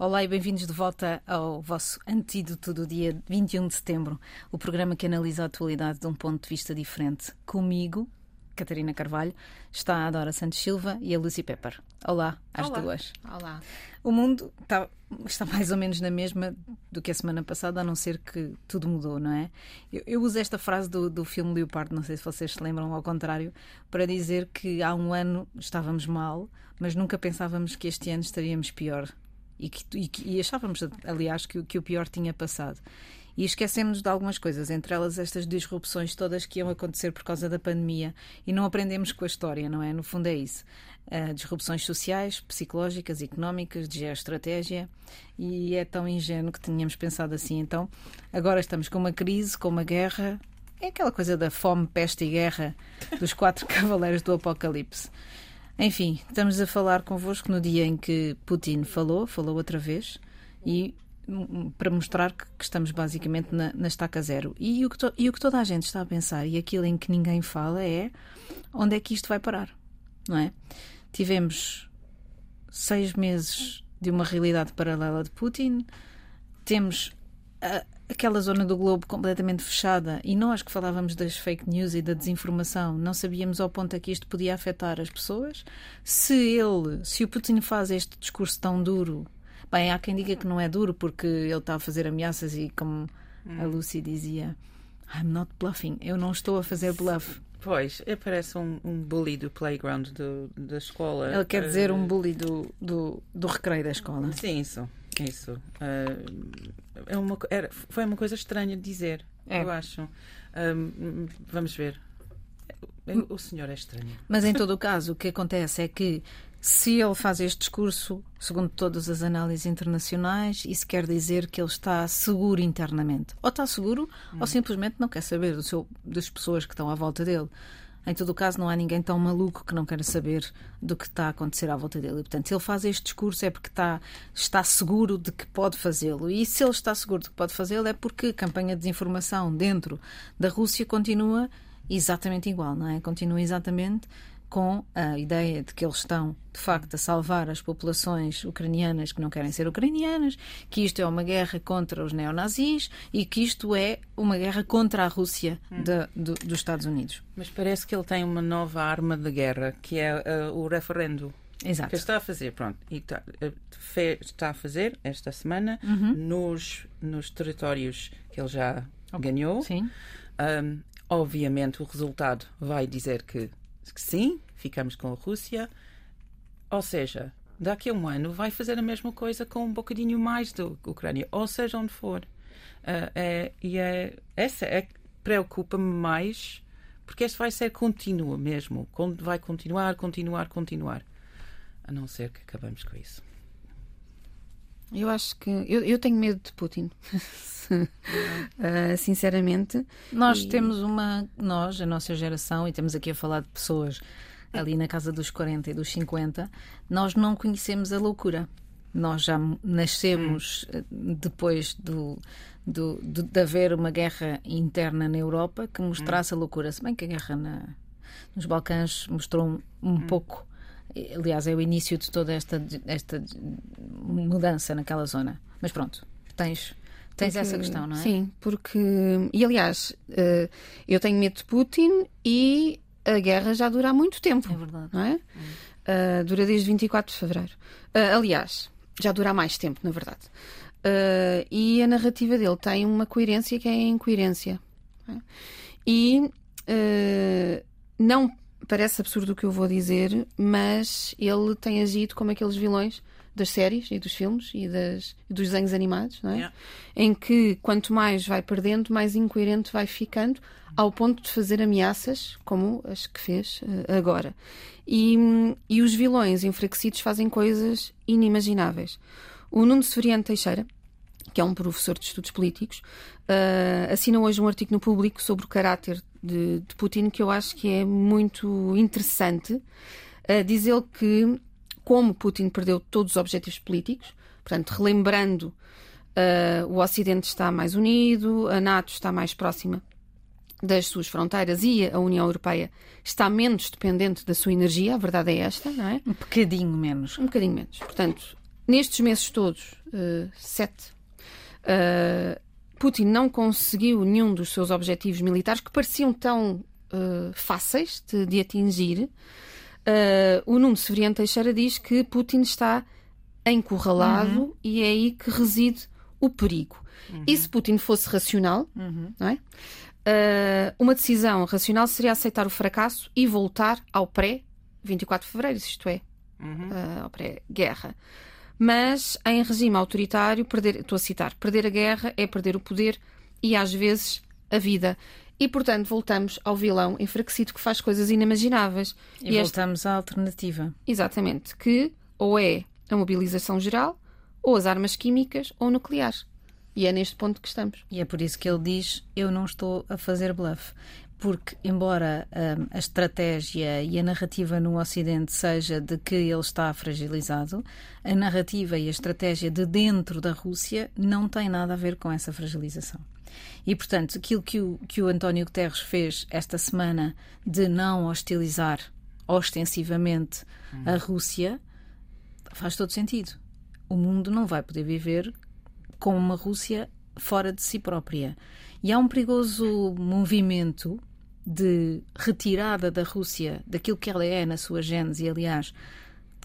Olá e bem-vindos de volta ao vosso antídoto do dia 21 de setembro, o programa que analisa a atualidade de um ponto de vista diferente. Comigo, Catarina Carvalho, está a Dora Santos Silva e a Lucy Pepper. Olá, às Olá. duas. Olá. O mundo está, está mais ou menos na mesma do que a semana passada, a não ser que tudo mudou, não é? Eu, eu uso esta frase do, do filme Leopardo, não sei se vocês se lembram, ao contrário, para dizer que há um ano estávamos mal, mas nunca pensávamos que este ano estaríamos pior. E, que, e, que- e achávamos, aliás, que, que o pior tinha passado. E esquecemos de algumas coisas, entre elas estas disrupções todas que iam acontecer por causa da pandemia. E não aprendemos com a história, não é? No fundo é isso. Ah, disrupções sociais, psicológicas, económicas, de geoestratégia. E é tão ingênuo que tínhamos pensado assim. Então, agora estamos com uma crise, com uma guerra. É aquela coisa da fome, peste e guerra dos quatro cavaleiros do Apocalipse. Enfim, estamos a falar convosco no dia em que Putin falou, falou outra vez, e hum, para mostrar que, que estamos basicamente na, na estaca zero. E o, que to- e o que toda a gente está a pensar, e aquilo em que ninguém fala, é onde é que isto vai parar, não é? Tivemos seis meses de uma realidade paralela de Putin, temos aquela zona do globo completamente fechada e nós que falávamos das fake news e da desinformação não sabíamos ao ponto a que isto podia afetar as pessoas. Se ele, se o Putin faz este discurso tão duro, bem, há quem diga que não é duro porque ele está a fazer ameaças e como a Lucy dizia, I'm not bluffing, eu não estou a fazer bluff. Pois, é, parece um, um bully do playground do- da escola. Ele quer dizer Eh, um bully do, do, do recreio da escola. Sim, isso. Isso. Eh, é uma, era, foi uma coisa estranha de dizer, É. eu acho. Ahm, vamos ver. O senhor é estranho. Mas em todo o caso, o que acontece é que se ele faz este discurso, segundo todas as análises internacionais, isso quer dizer que ele está seguro internamente. Ou está seguro, ou simplesmente não quer saber do seu, das pessoas que estão à volta dele. Em todo o caso, não há ninguém tão maluco que não queira saber do que está a acontecer à volta dele. E, portanto, se ele faz este discurso é porque está, está seguro de que pode fazê-lo. E se ele está seguro de que pode fazê-lo é porque a campanha de desinformação dentro da Rússia continua exatamente igual, não é? Continua exatamente com a ideia de que eles estão, de facto, a salvar as populações ucranianas que não querem ser ucranianas, que isto é uma guerra contra os neonazis e que isto é uma guerra contra a Rússia da- do- dos Estados Unidos. Mas parece que ele tem uma nova arma de guerra, que é eh, o referendo. Exato. Que está a fazer, pronto. E está, eh, está a fazer esta semana Uhum. nos, nos territórios que ele já ganhou. Sim. Um, obviamente, o resultado vai dizer que, que sim, ficamos com a Rússia. Ou seja, daqui a um ano vai fazer a mesma coisa com um bocadinho mais da Ucrânia, ou seja, onde for. Uh, é, e é, essa é preocupa-me mais, porque este vai ser contínuo mesmo. Vai continuar, continuar, continuar. A não ser que acabamos com isso. Eu acho que. Eu, eu tenho medo de Putin. Ah, sinceramente. Nós E- temos uma, nós, a nossa geração, e temos aqui a falar de pessoas ali na casa dos 40 e dos 50, nós não conhecemos a loucura. Nós já nascemos eh, depois do, do, do- de haver uma guerra interna na Europa que mostrasse a loucura. Se bem que a guerra na- nos Balcãs mostrou um, um pouco. Eh, Aliás, é o início de toda esta, esta mudança naquela zona. Mas pronto, tens, tens porque- essa questão, não é? Sim, porque. E aliás, eh, eu tenho medo de Putin e a guerra já dura há muito tempo. É verdade. não é? Ah, dura desde 24 de fevereiro. Ah, aliás, já dura há mais tempo, na verdade. E a narrativa dele tem uma coerência que é a incoerência. não é? E não parece absurdo o que eu vou dizer, mas ele tem agido como aqueles vilões das séries e dos filmes e das, dos desenhos animados, não é? Yeah. Em que quanto mais vai perdendo, mais incoerente vai ficando, ao ponto de fazer ameaças como as que fez eh, agora. E, e os vilões enfraquecidos fazem coisas inimagináveis. O Nuno Severiano Teixeira, que é um professor de estudos políticos, eh, assina hoje um artigo no público sobre o caráter de, de Putin que eu acho que é muito interessante. Uh, diz ele que, como Putin perdeu todos os objetivos políticos, portanto, relembrando, uh, o Ocidente está mais unido, a NATO está mais próxima das suas fronteiras e a União Europeia está menos dependente da sua energia, a verdade é esta, não é? Um bocadinho menos. Um bocadinho menos. Portanto, nestes meses todos, uh, sete, uh, Putin não conseguiu nenhum dos seus objetivos militares que pareciam tão uh, fáceis de, de atingir. o Nuno Severiano Teixeira diz que Putin está encurralado uhum. e é aí que reside o perigo. Uhum. E se Putin fosse racional, uhum. não é? uma decisão racional seria aceitar o fracasso e voltar ao pré-24 de fevereiro, isto é, uh, ao pré-guerra. Mas em regime autoritário, perder, estou a citar, perder a guerra é perder o poder e às vezes a vida. E, portanto, voltamos ao vilão enfraquecido que faz coisas inimagináveis. E, e voltamos à alternativa. Exatamente. Que ou é a mobilização geral, ou as armas químicas ou nucleares. E é neste ponto que estamos. E é por isso que ele diz: Eu não estou a fazer bluff porque, embora um, a estratégia e a narrativa no Ocidente seja de que ele está fragilizado, a narrativa e a estratégia de dentro da Rússia não tem nada a ver com essa fragilização. E, portanto, aquilo que o, que o António Guterres fez esta semana de não hostilizar ostensivamente hum. a Rússia faz todo sentido. O mundo não vai poder viver com uma Rússia fora de si própria. E há um perigoso movimento de retirada da Rússia daquilo que ela é na sua gênese, aliás,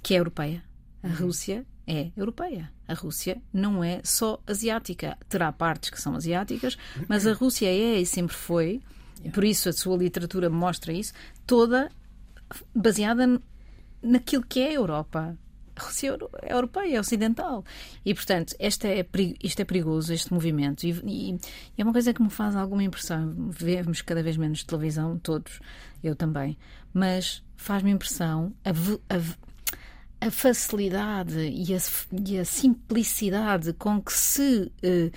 que é europeia. A uhum. Rússia é europeia. A Rússia não é só asiática. Terá partes que são asiáticas, mas a Rússia é e sempre foi, por isso a sua literatura mostra isso, toda baseada naquilo que é a Europa. Rússia é europeia, é ocidental. E, portanto, este é, isto é perigoso, este movimento. E, e, é uma coisa que me faz alguma impressão. Vemos cada vez menos televisão, todos, eu também. Mas faz-me impressão a, a, a facilidade e a, e a, simplicidade com que se. Uh,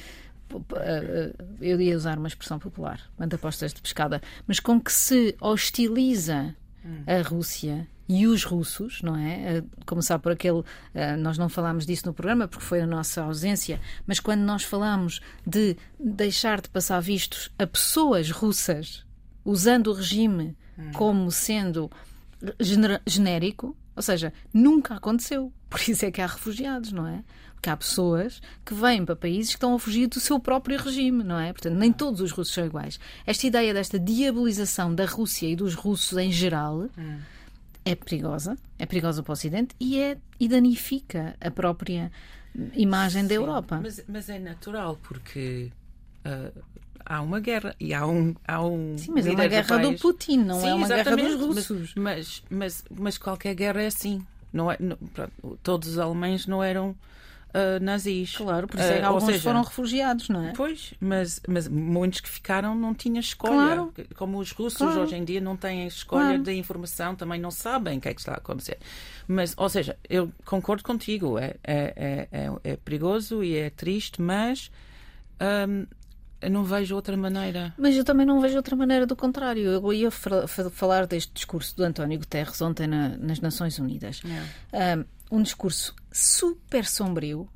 eu ia usar uma expressão popular, manda apostas de pescada, mas com que se hostiliza hum. a Rússia e os russos, não é? Eh, começar por aquele. Eh, nós não falámos disso no programa porque foi a nossa ausência, mas quando nós falamos de deixar de passar vistos a pessoas russas usando o regime hum. como sendo genérico, ou seja, nunca aconteceu. Por isso é que há refugiados, não é? Porque há pessoas que vêm para países que estão a fugir do seu próprio regime, não é? Portanto, nem todos os russos são iguais. Esta ideia desta diabolização da Rússia e dos russos em geral. Hum é perigosa, é perigosa para o Ocidente e, é, e danifica a própria imagem Sim, da Europa. Mas, mas, é natural, porque uh, há uma guerra e há um. Há um Sim, mas é uma guerra do, do Putin, não Sim, é uma guerra dos russos. Mas, mas, mas, qualquer guerra é assim. Não é, não, pronto, todos os alemães não eram uh, nazis. Claro, por isso é que uh, alguns seja, foram refugiados, não é? Pois, mas, mas muitos que ficaram não tinham escolha. Claro. Como os russos claro. hoje em dia não têm escolha claro. da informação, também não sabem o que é que está a acontecer. Mas, ou seja, eu concordo contigo, é, é, é, é perigoso e é triste, mas. Um, eu não vejo outra maneira. Mas eu também não vejo outra maneira, do contrário. Eu ia falar deste discurso do António Guterres ontem na, nas Nações Unidas. Um, um discurso super sombrio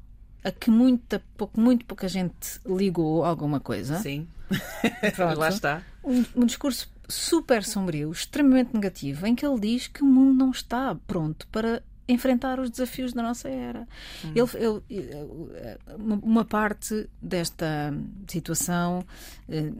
a que muita, pouco, muito pouca gente ligou alguma coisa. Sim. Lá está. Um, um, discurso super sombrio, extremamente negativo, em que ele diz que o mundo não está pronto para enfrentar os desafios da nossa era. Hum. Ele, ele, uma parte desta situação eh,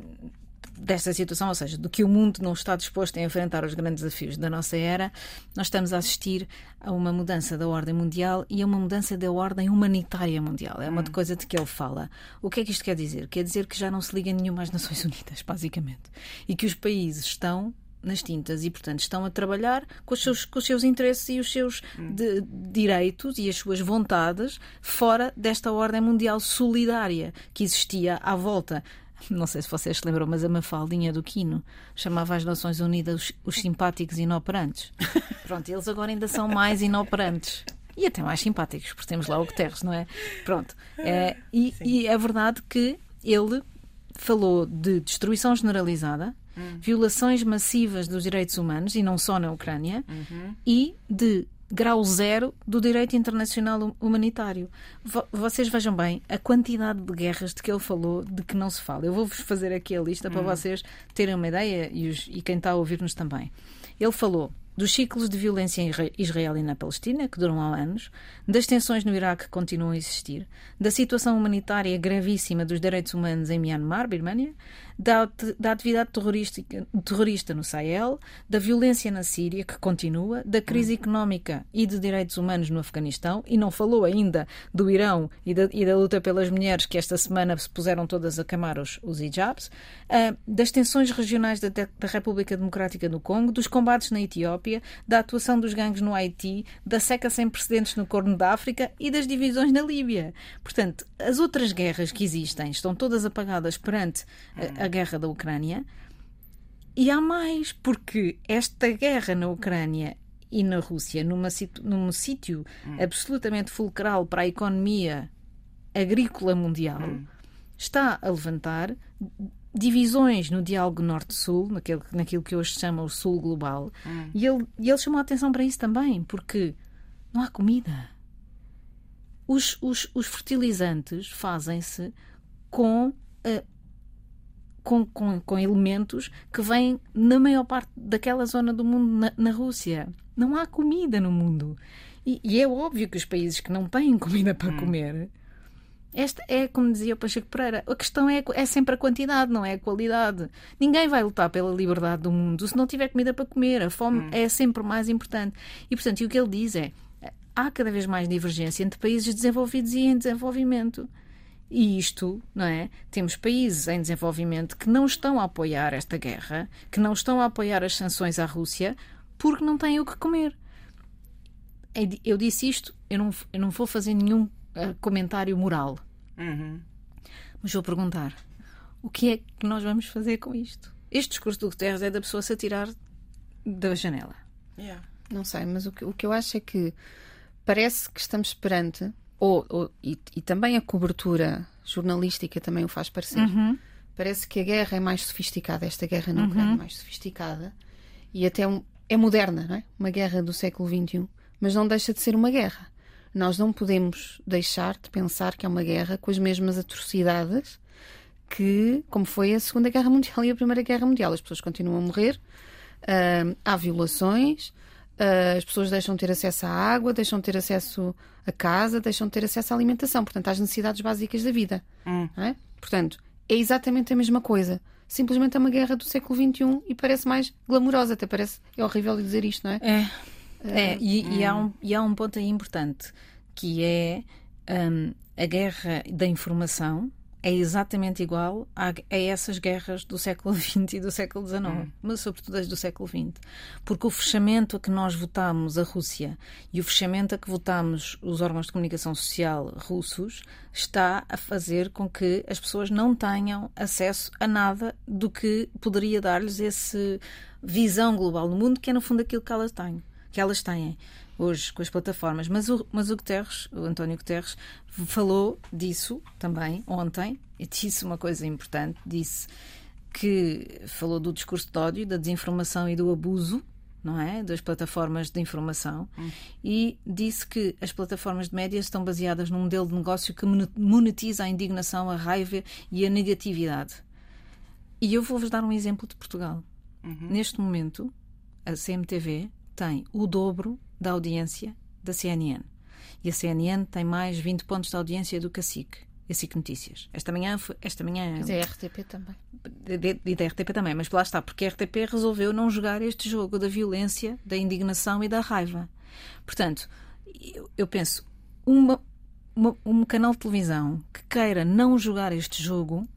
desta situação, ou seja, do que o mundo não está disposto a enfrentar os grandes desafios da nossa era, nós estamos a assistir a uma mudança da ordem mundial e a uma mudança da ordem humanitária mundial. É uma hum. coisa de que ele fala. O que é que isto quer dizer? Quer dizer que já não se liga nenhuma às Nações Unidas, basicamente. E que os países estão nas tintas e, portanto, estão a trabalhar com os seus, com os seus interesses e os seus hum. de, direitos e as suas vontades fora desta ordem mundial solidária que existia à volta não sei se vocês se lembram, mas a Mafaldinha do Quino chamava as Nações Unidas os, os simpáticos inoperantes. Pronto, eles agora ainda são mais inoperantes. E até mais simpáticos, porque temos lá o Guterres, não é? Pronto. É, e, e é verdade que ele falou de destruição generalizada, hum. violações massivas dos direitos humanos, e não só na Ucrânia, uhum. e de grau zero do direito internacional humanitário. Vocês vejam bem a quantidade de guerras de que ele falou, de que não se fala. Eu vou-vos fazer aqui a lista para hum. vocês terem uma ideia e, os, e quem está a ouvir-nos também. Ele falou dos ciclos de violência em Israel e na Palestina, que duram há anos, das tensões no Iraque que continuam a existir, da situação humanitária gravíssima dos direitos humanos em Myanmar, Birmania, da, da atividade terrorista no Sahel, da violência na Síria, que continua, da crise económica e de direitos humanos no Afeganistão, e não falou ainda do Irão e da, e da luta pelas mulheres, que esta semana se puseram todas a queimar os, os hijabs, uh, das tensões regionais da, da República Democrática do Congo, dos combates na Etiópia, da atuação dos gangues no Haiti, da seca sem precedentes no Corno da África e das divisões na Líbia. Portanto, as outras guerras que existem estão todas apagadas perante a, a guerra da Ucrânia. E há mais, porque esta guerra na Ucrânia e na Rússia, numa, num sítio hum. absolutamente fulcral para a economia agrícola mundial, hum. está a levantar divisões no diálogo norte-sul, naquilo, naquilo que hoje se chama o sul global, hum. e, ele, e ele chamou a atenção para isso também, porque não há comida. Os, os, os fertilizantes fazem-se com uh, com, com, com, elementos que vêm na maior parte daquela zona do mundo, na, na Rússia. Não há comida no mundo. E, e, é óbvio que os países que não têm comida para hum. comer. Esta é, como dizia o Pacheco Pereira, a questão é, é sempre a quantidade, não é a qualidade. Ninguém vai lutar pela liberdade do mundo se não tiver comida para comer. A fome hum. é sempre mais importante. E, portanto, e o que ele diz é há cada vez mais divergência entre países desenvolvidos e em desenvolvimento. E isto, não é? Temos países em desenvolvimento que não estão a apoiar esta guerra, que não estão a apoiar as sanções à Rússia, porque não têm o que comer. Eu disse isto, eu não, eu não vou fazer nenhum uh, comentário moral. Uhum. Mas vou perguntar: o que é que nós vamos fazer com isto? Este discurso do Guterres é da pessoa se atirar da janela. Yeah. Não sei, mas o que, o que eu acho é que parece que estamos perante ou, ou e, e, também a cobertura jornalística também o faz parecer. Uhum. Parece que a guerra é mais sofisticada, esta guerra na Ucrânia uhum. é mais sofisticada e até um, é moderna, não é? Uma guerra do século XXI, mas não deixa de ser uma guerra. Nós não podemos deixar de pensar que é uma guerra com as mesmas atrocidades que, como foi a Segunda Guerra Mundial e a Primeira Guerra Mundial. As pessoas continuam a morrer, uh, há violações, uh, as pessoas deixam de ter acesso à água, deixam de ter acesso a casa, deixam de ter acesso à alimentação, portanto, às necessidades básicas da vida. Hum. É? Portanto, é exatamente a mesma coisa. Simplesmente é uma guerra do século XXI e parece mais glamourosa, até parece. É horrível dizer isto, não é? É. é, e, hum. e, há um, e há um ponto aí importante que é um, a guerra da informação é exatamente igual a, a, essas guerras do século XX e do século XIX, hum. mas sobretudo as do século XX. Porque o fechamento a que nós votamos a Rússia e o fechamento a que votamos os órgãos de comunicação social russos está a fazer com que as pessoas não tenham acesso a nada do que poderia dar-lhes essa visão global do mundo, que é no fundo aquilo que elas têm. Que elas têm hoje com as plataformas. Mas o, mas o Guterres, o António Guterres, falou disso também ontem e disse uma coisa importante: disse que falou do discurso de ódio, da desinformação e do abuso. Não é? Das plataformas de informação hum. e disse que as plataformas de média estão baseadas num modelo de negócio que monetiza a indignação, a raiva e a negatividade. E eu vou-vos dar um exemplo de Portugal. Uhum. Neste momento, a CMTV tem o dobro da audiência da CNN. E a CNN tem mais 20 pontos de audiência do que a SIC. A SIC Notícias. Esta manhã. Esta manhã mas é a RTP também. E da RTP também, mas lá está, porque a RTP resolveu não jogar este jogo da violência, da indignação e da raiva. Portanto, eu penso, uma, uma, um canal de televisão que queira não jogar este jogo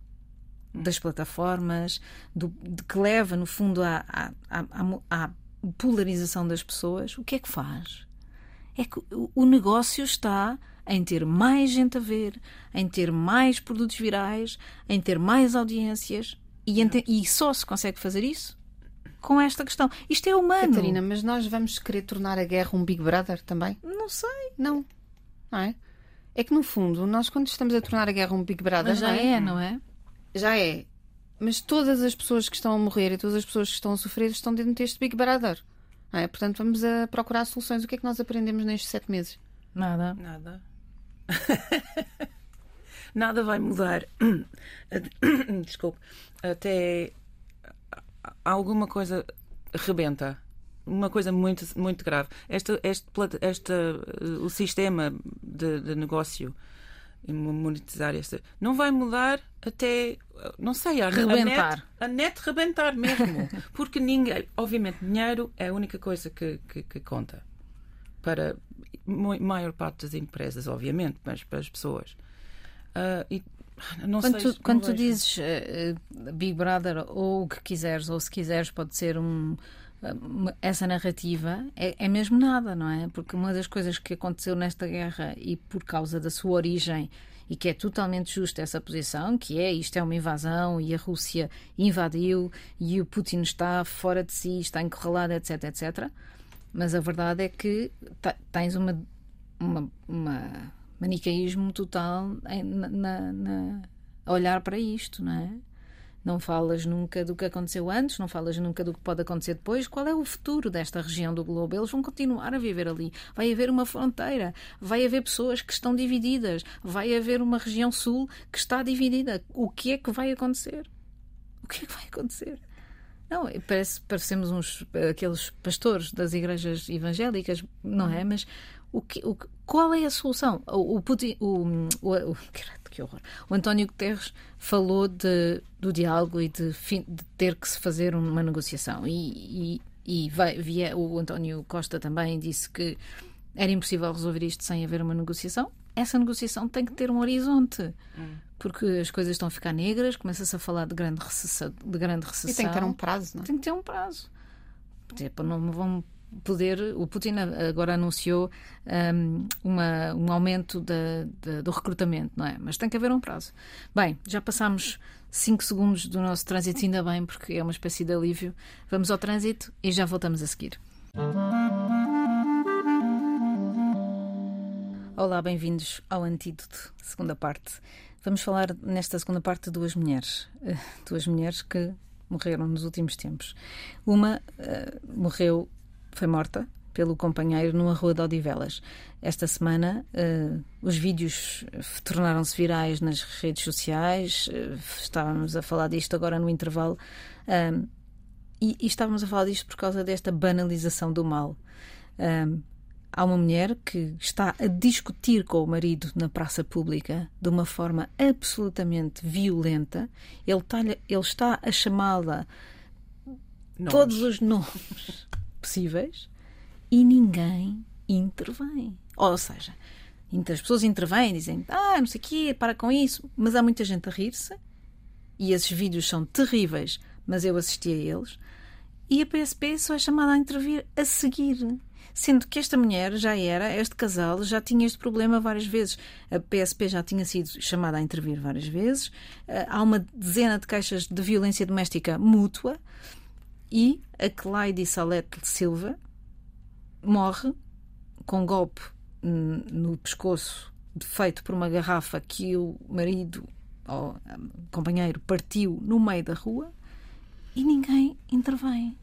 das plataformas, do, de que leva, no fundo, à, à, à, à polarização das pessoas, o que é que faz? É que o negócio está em ter mais gente a ver, em ter mais produtos virais, em ter mais audiências e, e só se consegue fazer isso com esta questão. Isto é humano. Catarina, mas nós vamos querer tornar a guerra um Big Brother também? Não sei. Não. Não é? É que no fundo, nós quando estamos a tornar a guerra um Big Brother. Mas já é, não é? Já é. Mas todas as pessoas que estão a morrer e todas as pessoas que estão a sofrer estão dentro deste Big Brother. É? Portanto, vamos a procurar soluções. O que é que nós aprendemos nestes sete meses? Nada. Nada. Nada vai mudar. Desculpe. Até alguma coisa rebenta. uma coisa muito, muito grave. Este, este, este, o sistema de, de negócio monetizar esta não vai mudar até não sei a, rebentar. a net, a net rebentar mesmo porque ninguém obviamente dinheiro é a única coisa que, que, que conta para a maior parte das empresas obviamente mas para as pessoas uh, e não quando sei, tu, quando tu dizes uh, Big Brother ou o que quiseres ou se quiseres pode ser um essa narrativa é, é, mesmo nada, não é? Porque uma das coisas que aconteceu nesta guerra e por causa da sua origem e que é totalmente justa essa posição, que é isto é uma invasão e a Rússia invadiu e o Putin está fora de si, está encurralado, etc, etc. Mas a verdade é que tens uma, uma, uma manicaísmo total na, na, olhar para isto, não é? Não falas nunca do que aconteceu antes, não falas nunca do que pode acontecer depois. Qual é o futuro desta região do globo? Eles vão continuar a viver ali. Vai haver uma fronteira, vai haver pessoas que estão divididas, vai haver uma região sul que está dividida. O que é que vai acontecer? O que é que vai acontecer? Não, parece, parecemos uns aqueles pastores das igrejas evangélicas, não é? Mas o que, o, qual é a solução? O, o Putin, o, o, que horror. O António Guterres falou de, do diálogo e de, de ter que se fazer uma negociação. E, e, e vai, via, o António Costa também disse que era impossível resolver isto sem haver uma negociação. Essa negociação tem que ter um horizonte. Hum. Porque as coisas estão a ficar negras, começa-se a falar de grande recessão. De grande recessão. E tem que ter um prazo, não é? Tem que ter um prazo. Tipo, não vão poder. O Putin agora anunciou um, uma, um aumento de, de, do recrutamento, não é? Mas tem que haver um prazo. Bem, já passámos 5 segundos do nosso trânsito, ainda bem, porque é uma espécie de alívio. Vamos ao trânsito e já voltamos a seguir. Olá, bem-vindos ao Antídoto, segunda parte. Vamos falar nesta segunda parte de duas mulheres. Uh, duas mulheres que morreram nos últimos tempos. Uma uh, morreu foi morta pelo companheiro numa rua de Odivelas. Esta semana, uh, os vídeos tornaram-se virais nas redes sociais, uh, estávamos a falar disto agora no intervalo, um, e, e, estávamos a falar disto por causa desta banalização do mal. Um, há uma mulher que está a discutir com o marido na praça pública de uma forma absolutamente violenta, ele está, ele está a chamá-la todos os nomes possíveis e ninguém intervém. Ou seja, as pessoas intervêm, dizem, ah, não sei o quê, para com isso, mas há muita gente a rir-se e esses vídeos são terríveis, mas eu assisti a eles e a PSP só é chamada a intervir a seguir. Sendo que esta mulher já era, este casal já tinha este problema várias vezes. A PSP já tinha sido chamada a intervir várias vezes. Eh, há uma dezena de queixas de violência doméstica mútua e a Clyde Salete Silva morre com um golpe no pescoço feito por uma garrafa que o marido ou companheiro partiu no meio da rua e ninguém intervém.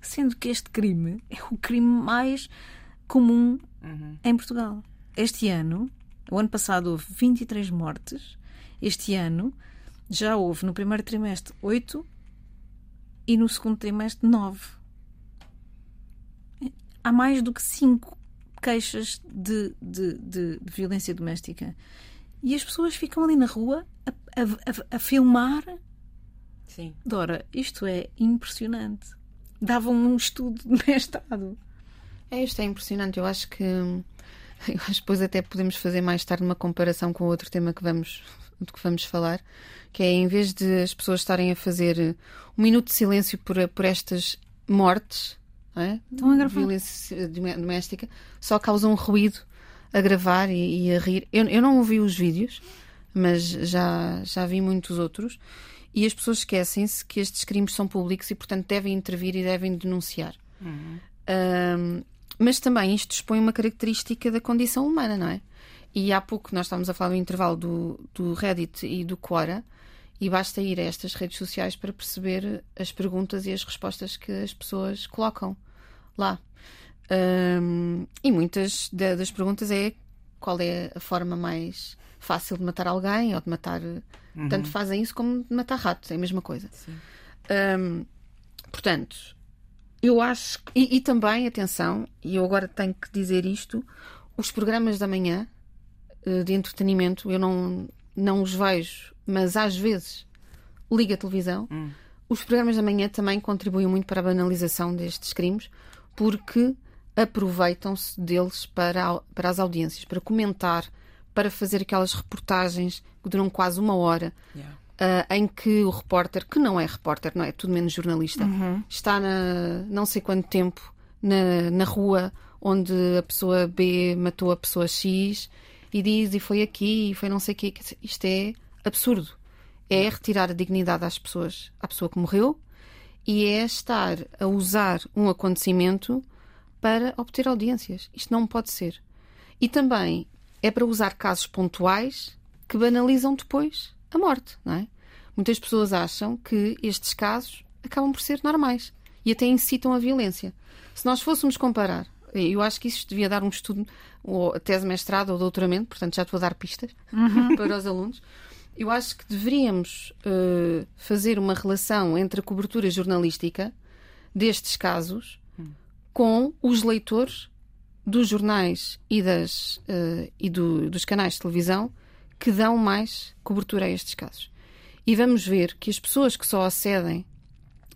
Sendo que este crime é o crime mais comum uhum. em Portugal. Este ano, o ano passado houve 23 mortes, este ano já houve no primeiro trimestre 8 e no segundo trimestre nove. Há mais do que cinco queixas de, de, de, de violência doméstica. E as pessoas ficam ali na rua a, a, a, filmar. Sim. Dora, isto é impressionante. Davam um estudo de mestrado. É, isto é impressionante. Eu acho que. Eu acho que depois até podemos fazer mais tarde uma comparação com outro tema que vamos, do que vamos falar, que é em vez de as pessoas estarem a fazer um minuto de silêncio por, por estas mortes, é? Estão a gravar. violência doméstica, só causam ruído a gravar e, e a rir. Eu, eu não ouvi os vídeos, mas já, já vi muitos outros. E as pessoas esquecem-se que estes crimes são públicos e, portanto, devem intervir e devem denunciar. Uhum. Um, mas também isto expõe uma característica da condição humana, não é? E há pouco nós estávamos a falar do intervalo do, do Reddit e do Quora, e basta ir a estas redes sociais para perceber as perguntas e as respostas que as pessoas colocam lá. Um, e muitas das perguntas é qual é a forma mais fácil de matar alguém ou de matar. Uhum. Tanto fazem isso como de matar ratos, é a mesma coisa. Um, portanto, eu acho. que- E, e também, atenção, e eu agora tenho que dizer isto: os programas da manhã eh, de entretenimento, eu não, não os vejo, mas às vezes ligo a televisão. Os programas da manhã também contribuem muito para a banalização destes crimes, porque aproveitam-se deles para, para as audiências, para comentar, para fazer aquelas reportagens que duram quase uma hora. Yeah. Ah, em que o repórter, que não é repórter, não é tudo menos jornalista, está na, não sei quanto tempo na, na rua onde a pessoa B matou a pessoa X e diz e foi aqui e foi não sei o quê. Isto é absurdo. É retirar a dignidade às pessoas, à pessoa que morreu e é estar a usar um acontecimento para obter audiências. Isto não pode ser. E também é para usar casos pontuais que banalizam depois a morte, não é? Muitas pessoas acham que estes casos acabam por ser normais e até incitam a violência. Se nós fôssemos comparar, eu acho que isso devia dar um estudo, ou tese mestrado ou doutoramento, portanto já estou a dar pistas para os alunos. Eu acho que deveríamos eh, fazer uma relação entre a cobertura jornalística destes casos com os leitores dos jornais e, das, eh, e do- dos canais de televisão que dão mais cobertura a estes casos. E vamos ver que as pessoas que só acedem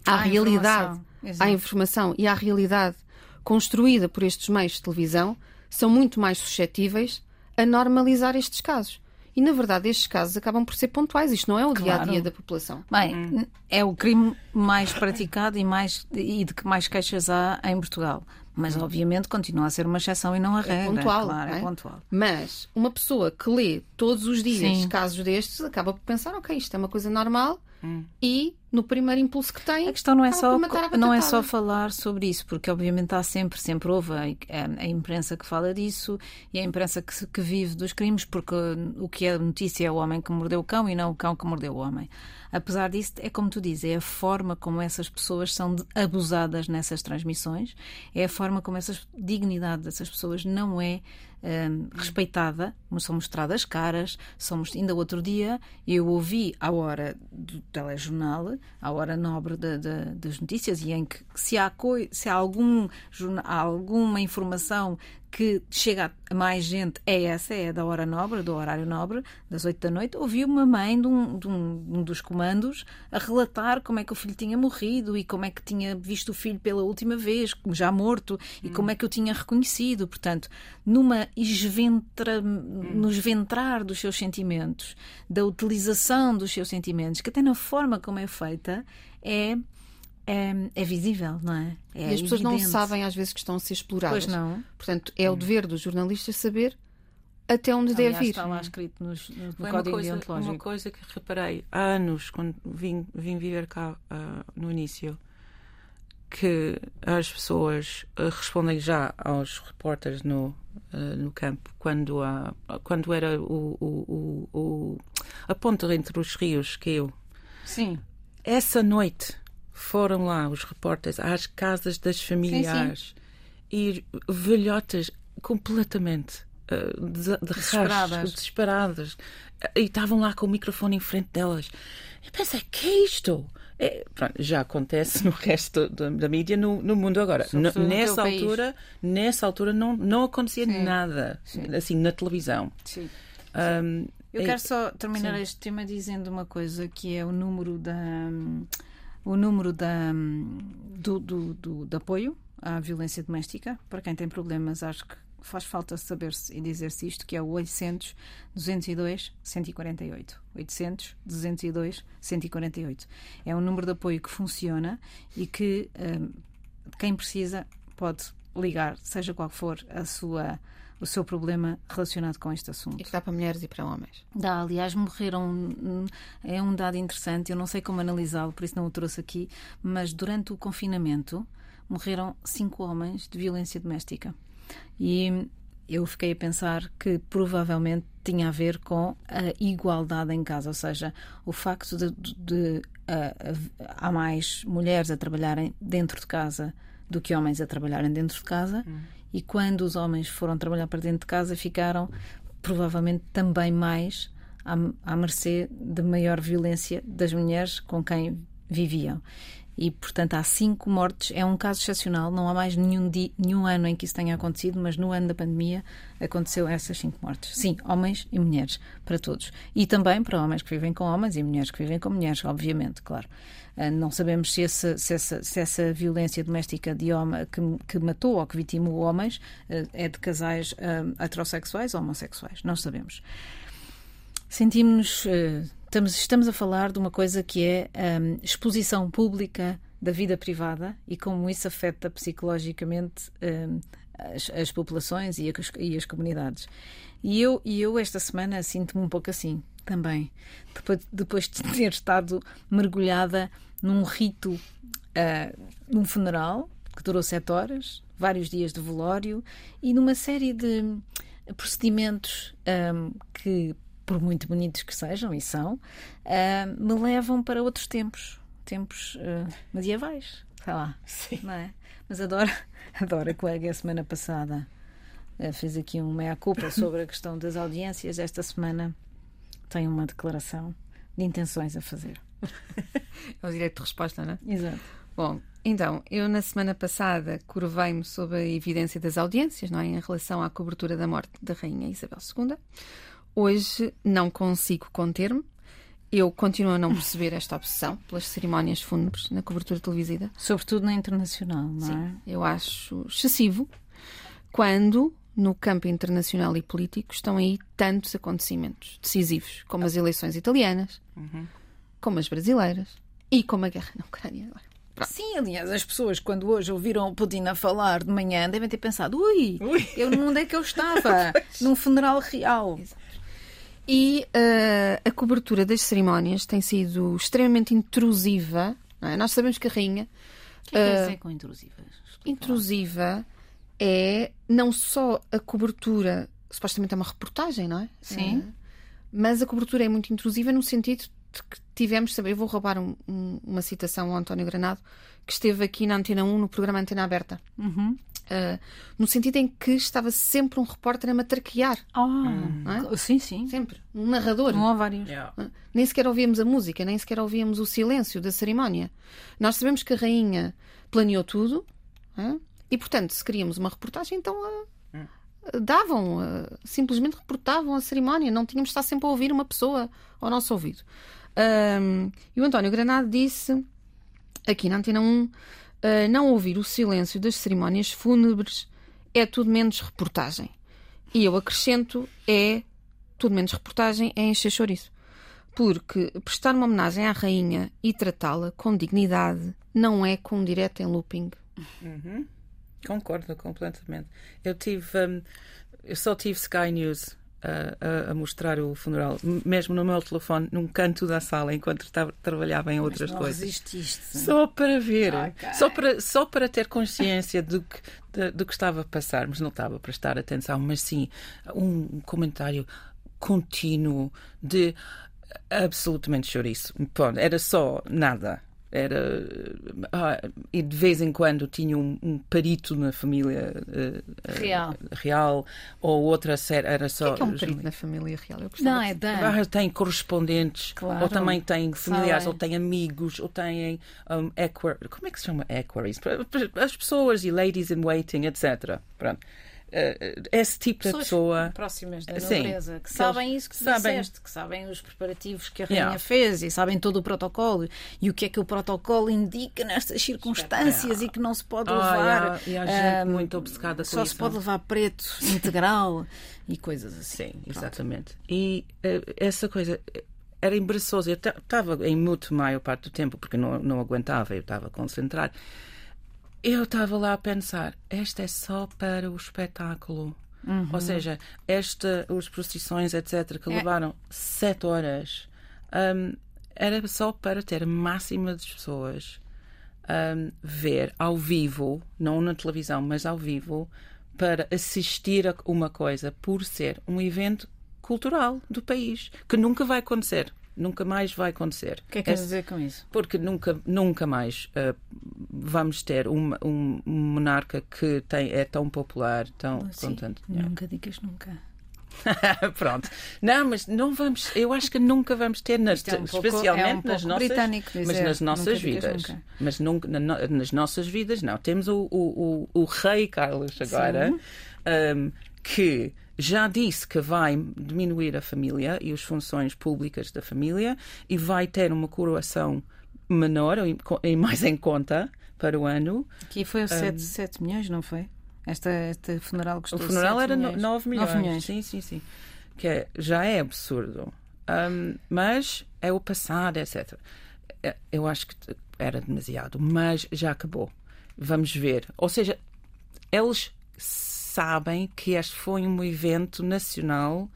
à À realidade, informação. à informação e à realidade construída por estes meios de televisão são muito mais suscetíveis a normalizar estes casos. E, na verdade, estes casos acabam por ser pontuais. Isto não é o dia a dia Claro. da população. Bem, é o crime mais praticado e, mais, e de que mais queixas há em Portugal. Mas, obviamente, continua a ser uma exceção e não a regra. pontual, Claro, é é? pontual. Mas uma pessoa que lê todos os dias Sim. casos destes acaba por pensar, ok, isto é uma coisa normal e no primeiro impulso que tem. A questão não é, só, não é só falar sobre isso, porque obviamente há sempre, sempre houve a, a- imprensa que fala disso e a imprensa que, que vive dos crimes, porque o que é notícia é o homem que mordeu o cão e não o cão que mordeu o homem. Apesar disso, é como tu dizes, é a forma como essas pessoas são abusadas nessas transmissões, é a forma como essa dignidade dessas pessoas não é hum, respeitada, mas são mostradas caras. Somos, ainda outro dia eu ouvi à hora do telejornal, à hora nobre da- da- das notícias, e em que se há, se há algum, alguma informação que chega a mais gente, é essa, é da hora nobre, do horário nobre, das 8 da noite. Ouvi uma mãe de um, de um- dos comandos a relatar como é que o filho tinha morrido e como é que tinha visto o filho pela última vez, já morto, e como é que o tinha reconhecido. Portanto, numa esventra, no esventrar dos seus sentimentos, da utilização dos seus sentimentos, que até na forma como é feita é. É, é visível, não é? é e as pessoas não evidente. sabem às vezes que estão a ser exploradas. Pois não. Portanto, é o dever do jornalista saber até onde deve Aliás, ir. está lá escrito nos, no Foi uma Código coisa, Deontológico. uma coisa que reparei há anos, quando vim, vim viver cá ah, no início, que as pessoas ah, respondem já aos repórteres no, ah, no campo, quando, há- quando era o, o, o, o- a ponte entre os rios que eu. Sim. Essa noite foram lá os repórteres às casas das familiares e velhotas completamente ah, de, de Desesperadas. rastro, desesperadas e estavam lá com o microfone em frente delas. E pensei, que é isto? É, pronto, já acontece no resto da, da mídia no, no mundo agora. No nessa país. altura, nessa altura não, não acontecia nada assim na televisão. Sim. Ahm, Eu quero só terminar sim. este tema dizendo uma coisa que é o número da o número da do, do, do- de apoio à violência doméstica. Para quem tem problemas acho que faz falta saber-se e dizer-se isto que é o 800 202 148 800 202 148 é um número de apoio que funciona e que hum, quem precisa pode ligar seja qual for a sua o seu problema relacionado com este assunto. E que dá para mulheres e para homens. Dá, aliás, morreram. hum, É um dado interessante, eu não sei como analisá-lo, por isso não o trouxe aqui, mas durante o confinamento morreram cinco homens de violência doméstica. E eu fiquei a pensar que provavelmente tinha a ver com a igualdade em casa, ou seja, o facto de, de- de, ah, ah, há mais mulheres a trabalharem dentro de casa do que homens a trabalharem dentro de casa, e quando os homens foram trabalhar para dentro de casa ficaram provavelmente também mais à, à mercê de maior violência das mulheres com quem viviam. E, portanto, há cinco mortes. É um caso excepcional. Não há mais nenhum, dia, nenhum ano em que isso tenha acontecido, mas no ano da pandemia aconteceu essas cinco mortes. Sim, homens e mulheres, para todos. E também para homens que vivem com homens e mulheres que vivem com mulheres, obviamente, claro. Ah, não sabemos se essa, se essa, se essa violência doméstica de homem que, que matou ou que vitimou homens ah, é de casais ah, heterossexuais ou homossexuais. Não sabemos. Sentimos-nos estamos, estamos a falar de uma coisa que é um, exposição pública da vida privada e como isso afeta psicologicamente um, as, as, populações e, as, e as comunidades. E eu, e eu esta semana sinto-me um pouco assim também, depois, depois de ter estado mergulhada num rito, uh, num funeral que durou sete horas, vários dias de velório e numa série de procedimentos um, que por muito bonitos que sejam, e são, uh, me levam para outros tempos, tempos uh, medievais, sei lá. Sim. Não é? Mas adoro, adoro a colega a semana passada uh, fez aqui um meia-culpa sobre a questão das audiências. Esta semana tem uma declaração de intenções a fazer. É o direito de resposta, não é? Exato. Bom, então, eu na semana passada curvei-me sobre a evidência das audiências, não é? Em relação à cobertura da morte da Rainha Isabel II. Hoje não consigo conter-me. Eu continuo a não perceber esta obsessão pelas cerimónias fúnebres na cobertura televisiva. Sobretudo na internacional, não Sim, é? Eu acho excessivo quando no campo internacional e político estão aí tantos acontecimentos decisivos, como as eleições italianas, uhum. como as brasileiras e como a guerra na Ucrânia agora. Pronto. Sim, aliás, as pessoas, quando hoje ouviram o Putin a falar de manhã, devem ter pensado: ui, ui. eu, onde é que eu estava? Num funeral real. Exato. E uh, a cobertura das cerimónias tem sido extremamente intrusiva. É? Nós sabemos que a rainha. O que é que quer dizer com intrusiva? Intrusiva é não só a cobertura, supostamente é uma reportagem, não é? Sim. Uh, mas a cobertura é muito intrusiva no sentido de que tivemos, eu vou roubar um, um, uma citação ao António Granado, que esteve aqui na Antena 1 no programa Antena Aberta. Uhum. Uh, no sentido em que estava sempre um repórter a matraquear. Oh, é? Sim, sim. Sempre. Um narrador. Não há vários. Yeah. Uh, nem sequer ouvíamos a música, nem sequer ouvíamos o silêncio da cerimónia. Nós sabemos que a rainha planeou tudo uh, e, portanto, se queríamos uma reportagem, então hum. davam, simplesmente reportavam a cerimónia. Não tínhamos de estar sempre a ouvir uma pessoa ao nosso ouvido. e o António Granado disse, aqui na Antena 1 uh, não ouvir o silêncio das cerimónias fúnebres é tudo menos reportagem. E eu acrescento, é tudo menos reportagem, é encher chouriço. Porque prestar uma homenagem à rainha e tratá-la com dignidade não é com um direto em looping. Uhum. Concordo completamente. Eu tive. Um, eu só tive Sky News a, a, mostrar o funeral, mesmo no meu telefone, num canto da sala, enquanto estava, trabalhava em outras não coisas. Resististe. Só para ver, okay. só, para, só para ter consciência do que, de, do que estava a passar, mas não estava a prestar atenção. Mas sim, um comentário contínuo de absolutamente chouriço. Pronto, era só nada era ah, e de vez em quando tinha um, um perito na família uh, real. real ou outra era só o que é, que é um perito na família real? Eu não é da ah, tem correspondentes claro. ou também tem familiares ou tem amigos ou tem um, como é que se chama? Equaries as pessoas e ladies in waiting etc pronto esse tipo Pessoas de pessoa próximas da nobreza, que, que sabem isso que sabem. disseste, que sabem os preparativos que a rainha yeah. fez e sabem todo o protocolo e o que é que o protocolo indica nestas circunstâncias yeah. e que não se pode ah, levar. e há gente um, muito obcecada com Só isso. se pode levar preto integral e coisas assim. Sim, exatamente. E uh, essa coisa era embaraçoso. Eu estava em muto a maior parte do tempo porque não, não aguentava, eu estava concentrado eu estava lá a pensar, esta é só para o espetáculo. Uhum. Ou seja, esta, as procissões, etc., que é. levaram sete horas, um, era só para ter a máxima de pessoas um, ver ao vivo, não na televisão, mas ao vivo, para assistir a uma coisa por ser um evento cultural do país, que nunca vai acontecer nunca mais vai acontecer. O que é que quer dizer com isso? Porque nunca, nunca mais uh, vamos ter um, um monarca que tem, é tão popular, tão Sim, contente. Nunca digas nunca. Pronto. Não, mas não vamos. Eu acho que nunca vamos ter, nas, é um pouco- especialmente é um nas nossas. britânico mas dizer, nas nossas vidas. nunca. Mas nunca, na nas nossas vidas, não. Temos o, o, o, o rei Carlos agora, um, que já disse que vai diminuir a família e as funções públicas da família e vai ter uma coroação menor e mais em conta para o ano. Aqui foi o 7, milhões, não foi? Esta, este funeral O custou funeral 7 era milhões. 9 milhões. 9 milhões. Sim, sim, sim. Que é- já é absurdo. Um, mas é o passado, etc. É- Eu acho que era demasiado, mas já acabou. Vamos ver. Ou seja, eles sabem que este foi um evento nacional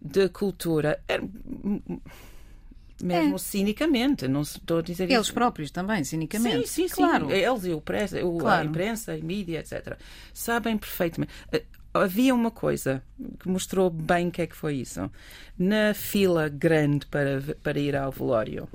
de cultura. É, Mesmo cinicamente, não estou a dizer Eles isso. próprios também, cinicamente. Sim, sim, sim. Claro. Eles e o press, o, Claro. a imprensa, a mídia, etc. Sabem perfeitamente. Eh, Havia uma coisa que mostrou bem o que é que foi isso. Na fila grande para, para ir ao velório,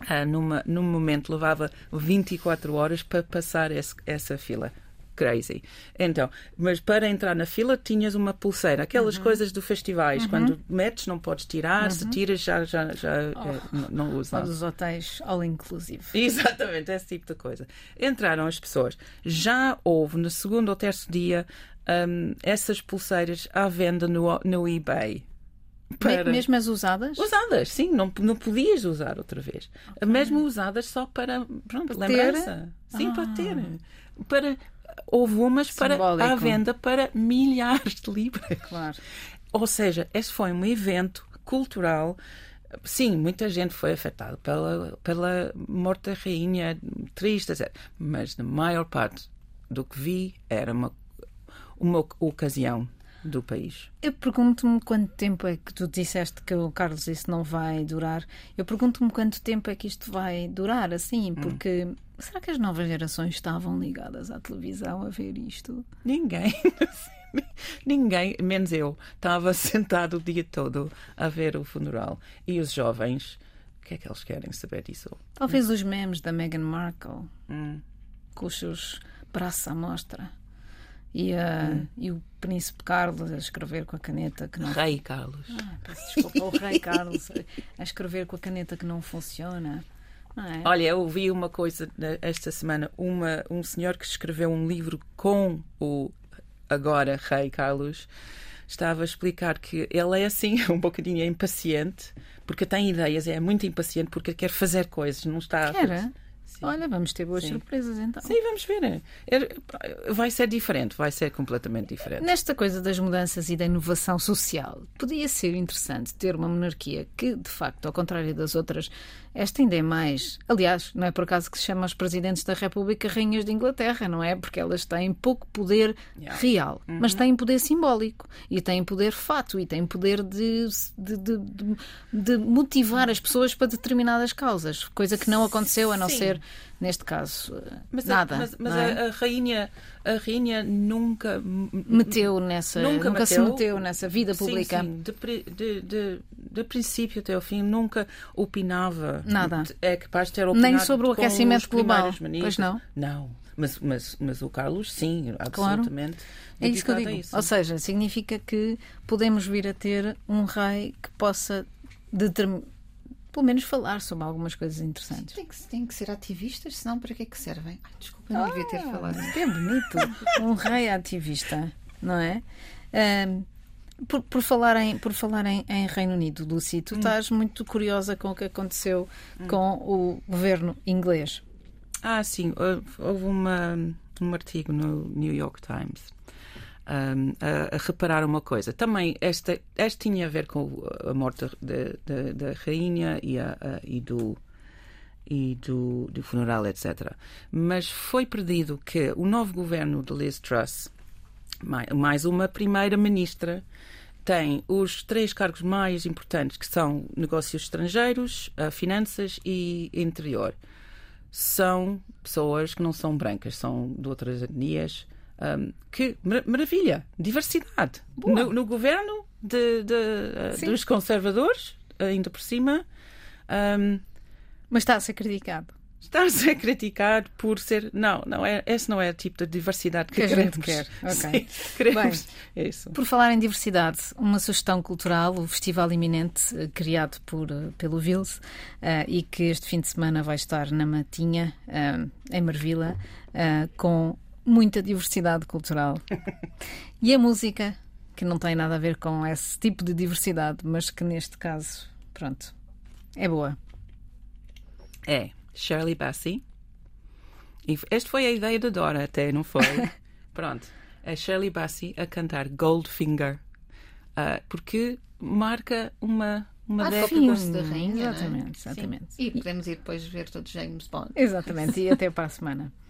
ah, numa, num momento levava 24 horas para passar esse- essa fila. Crazy. Então, mas para entrar na fila tinhas uma pulseira, aquelas coisas do festivais, quando metes não podes tirar, se tiras já, já, já eh, não, não Só usas. dos hotéis all inclusive. Exatamente, esse tipo de coisa. Entraram as pessoas. Já houve no segundo ou terceiro dia hum, essas pulseiras à venda no, no eBay. Me- Mesmo as usadas? Usadas, sim, não, não podias usar outra vez. Mesmo usadas só para, pronto, Para ter? lembrança. Sim, para ter. Para, houve umas para, Simbólico. à venda para milhares de libras. Claro. Ou seja, esse foi um evento cultural. Sim, muita gente foi afetada pela, pela morte da rainha, triste, etc. Mas na maior parte do que vi era uma, uma ocasião do país. Eu pergunto-me quanto tempo é que tu disseste que o Carlos isso não vai durar. Eu pergunto-me quanto tempo é que isto vai durar, assim, porque será que as novas gerações estavam ligadas à televisão a ver isto? Ninguém, ninguém, menos eu, estava sentado o dia todo a ver o funeral. E os jovens, o que é que eles querem saber disso? Talvez os memes da Meghan Markle Hum. com os seus braços à mostra. E, a- e o príncipe Carlos a escrever com a caneta que não Rei Carlos. Ah, peço desculpa, o rei Carlos a escrever com a caneta que não funciona. Não é? Olha, eu ouvi uma coisa eh, esta semana, uma, um senhor que escreveu um livro com o agora rei Carlos estava a explicar que ele é assim, um bocadinho impaciente, porque tem ideias, é muito impaciente porque quer fazer coisas, não está. a- Era? Sim. Olha, vamos ter boas Sim. surpresas então. Sim, vamos ver. Vai ser diferente, vai ser completamente diferente. Nesta coisa das mudanças e da inovação social, podia ser interessante ter uma monarquia que, de facto, ao contrário das outras, esta ainda é mais. Aliás, não é por acaso que se chama os presidentes da República rainhas de Inglaterra, não é? Porque elas têm pouco poder Yeah. real, mas têm poder simbólico e têm poder fato e têm poder de, de, de- de- de motivar as pessoas para determinadas causas, coisa que não aconteceu a não Sim. ser, neste caso, Mas, nada. a, mas, mas é? a, rainha, a rainha nunca meteu nessa, Nunca nunca, se meteu. nessa vida Sim, pública. sim, de, pri- de, de, de princípio até ao fim, nunca opinava. Nada. É capaz de ter opinado Nem sobre o aquecimento global. Pois não? Não. Mas, mas, mas o Carlos, sim, absolutamente. É isso que eu digo. Ou seja, significa que podemos vir a ter um rei que possa determinar, pelo menos falar sobre algumas coisas interessantes. Tem que, tem que ser ativistas, senão para que é que servem? Ai, desculpa, não devia ter falado. Isto é bonito. Um rei ativista, não é? Ahm, por, por falar, em, por falar em, em Reino Unido, Lucy, tu estás muito curiosa com o que aconteceu com o governo inglês. Ah, sim. houve- Houve uma, um artigo no New York Times um, a, a reparar uma coisa. Também, esta, este tinha a ver com a morte da, rainha e, a, a- e do e do, do funeral, etc. Mas foi perdido que o novo governo de Liz Truss, mai- mais uma primeira-ministra, tem os três cargos mais importantes, que são negócios estrangeiros, ah, finanças e interior são pessoas que não são brancas, são de outras etnias. Um, que mar- maravilha, diversidade. No, no governo de- de, uh, Sim. dos conservadores, ainda por cima. um, Mas está a ser criticado. Estás a criticar por ser. Não, não é, esse não é o tipo de diversidade que, Que a queremos. gente quer. Ok. Sim, queremos isso. Por falar em diversidade, uma sugestão cultural, o Festival Iminente, eh, criado por, eh, pelo Vils, eh, e que este fim de semana vai estar na Matinha, eh, em Marvila, eh, com muita diversidade cultural. e a música, que não tem nada a ver com esse tipo de diversidade, mas que neste caso, pronto, é boa. É Shirley Bassey. E esta foi a ideia da Dora, até, não foi? Pronto. É Shirley Bassey a cantar Goldfinger. ah, porque marca uma, uma Ah, década. fim. da rainha, é? Exatamente, exatamente. E podemos ir depois ver todos James Bond. Exatamente, e até para a semana.